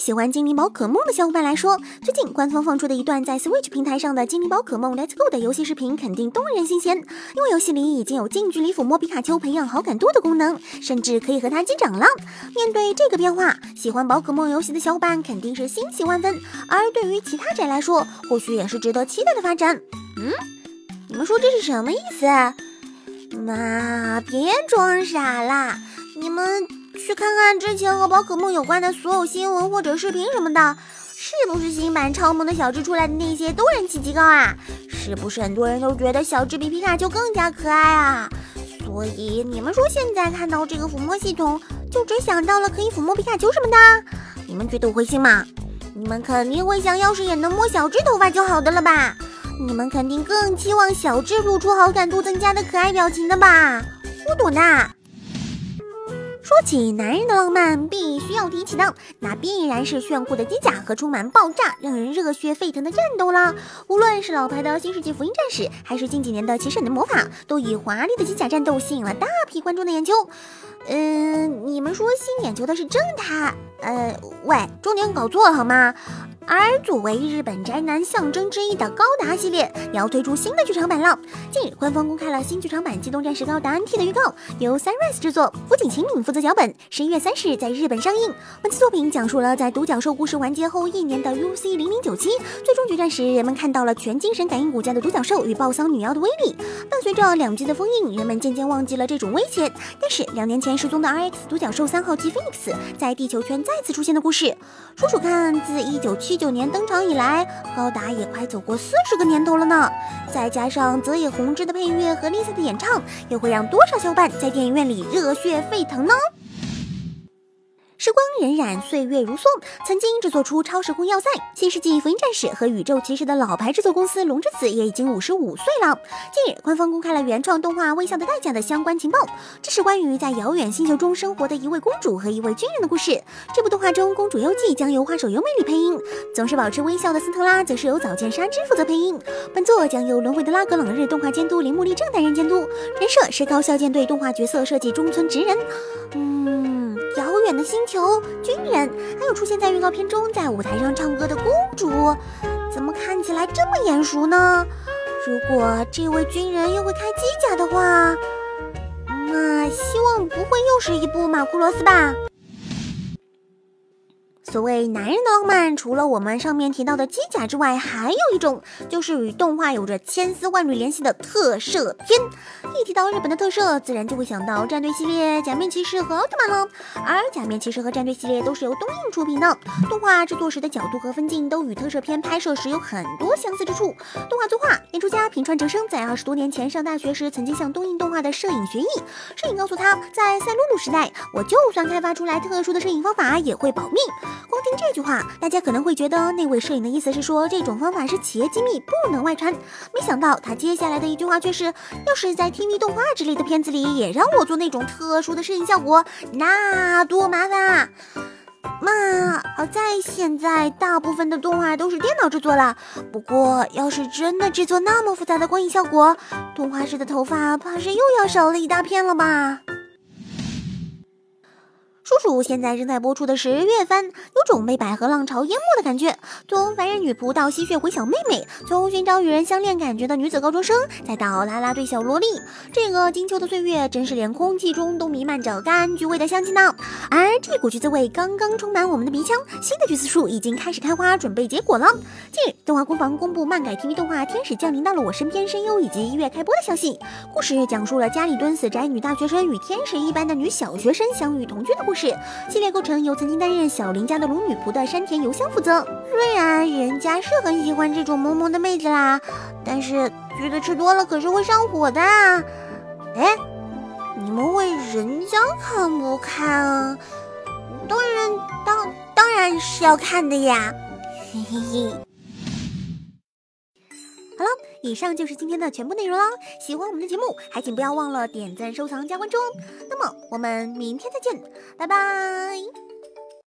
喜欢精灵宝可梦的小伙伴来说，最近官方放出的一段在 Switch 平台上的精灵宝可梦 Let's Go 的游戏视频肯定动人心弦，因为游戏里已经有近距离抚摸皮卡丘、培养好感度的功能，甚至可以和它击掌了。面对这个变化，喜欢宝可梦游戏的小伙伴肯定是欣喜万分，而对于其他宅来说，或许也是值得期待的发展。嗯，你们说这是什么意思？妈，别装傻啦！你们去看看之前和宝可梦有关的所有新闻或者视频什么的，是不是新版超萌的小智出来的那些都人气极高啊？是不是很多人都觉得小智比皮卡丘更加可爱啊？所以你们说现在看到这个抚摸系统，就只想到了可以抚摸皮卡丘什么的？你们觉得我会信吗？你们肯定会想要是也能摸小智头发就好的了吧？你们肯定更期望小智露出好感度增加的可爱表情的吧？我懂的。说起男人的浪漫，必须要提起的，那必然是炫酷的机甲和充满爆炸、让人热血沸腾的战斗啦。无论是老牌的新世纪福音战士，还是近几年的骑士你的魔法，都以华丽的机甲战斗吸引了大批观众的眼球。嗯，你们说吸引眼球的是正太？呃，喂，重点搞错了好吗？而作为日本宅男象征之一的高达系列，也要推出新的剧场版了。近日，官方公开了新剧场版《机动战士高达 NT》的预告，由 Sunrise 制作，福井晴敏负责脚本，十一月三十日在日本上映。本次作品讲述了在独角兽故事完结后一年的 UC 零零九七最终决战时，人们看到了全精神感应骨架的独角兽与暴桑女妖的威力。伴随着两季的封印，人们渐渐忘记了这种威胁。但是两年前失踪的 RX 独角兽三号机 Phoenix 在地球圈再次出现的故事，数数看，自一九七九年登场以来，高达也快走过四十个年头了呢。再加上泽野弘之的配乐和 Lisa 的演唱，又会让多少小伙伴在电影院里热血沸腾呢？时光荏苒，岁月如梭。曾经制作出《超时空要塞》《新世纪福音战士》和《宇宙骑士》的老牌制作公司龙之子也已经五十五岁了。近日，官方公开了原创动画《微笑的代价》的相关情报。这是关于在遥远星球中生活的一位公主和一位军人的故事。这部动画中，公主优纪将由花手优美里配音，总是保持微笑的斯特拉则是由早见纱织负责配音。本作将由轮回的拉格朗日动画监督铃木利正担任监督。人设是高校舰队动画角色设计中村直人。嗯。星球，军人，还有出现在预告片中在舞台上唱歌的公主，怎么看起来这么眼熟呢？如果这位军人又会开机甲的话，那希望不会又是一部马库罗斯吧。所谓男人的浪漫，除了我们上面提到的机甲之外，还有一种，就是与动画有着千丝万缕联系的特摄片。一提到日本的特摄，自然就会想到战队系列、假面骑士和奥特曼了。而假面骑士和战队系列都是由东映出品的，动画制作时的角度和分镜都与特摄片拍摄时有很多相似之处。动画作画演出家平川哲生在二十多年前上大学时，曾经向东映动画的摄影学艺。摄影告诉他，在赛璐璐时代，我就算开发出来特殊的摄影方法，也会保命。光听这句话，大家可能会觉得那位摄影的意思是说这种方法是企业机密，不能外传。没想到他接下来的一句话却是：要是在 TV 动画之类的片子里也让我做那种特殊的摄影效果，那多麻烦啊！嘛，好在现在大部分的动画都是电脑制作了。不过要是真的制作那么复杂的光影效果，动画师的头发怕是又要少了一大片了吧？叔叔现在正在播出的十月番，有种被百合浪潮淹没的感觉。从凡人女仆到吸血鬼小妹妹，从寻找与人相恋感觉的女子高中生，再到啦啦队小萝莉，这个金秋的岁月，真是连空气中都弥漫着柑橘味的香气呢。而这股橘子味刚刚充满我们的鼻腔，新的橘子树已经开始开花，准备结果了。近日，动画工坊公布漫改 TV 动画《天使降临到了我身边》声优以及一月开播的消息。故事讲述了家里蹲死宅女大学生与天使一般的女小学生相遇同居的故事。系列构成由曾经担任小林家的龙女仆的山田由香负责。虽然人家是很喜欢这种萌萌的妹子啦，但是橘子吃多了可是会上火的。哎，你们问人家看不看？当然，当当然是要看的呀。嘿嘿嘿。好了，以上就是今天的全部内容了。喜欢我们的节目，还请不要忘了点赞、收藏、加关注哦。那么我们明天再见，拜拜。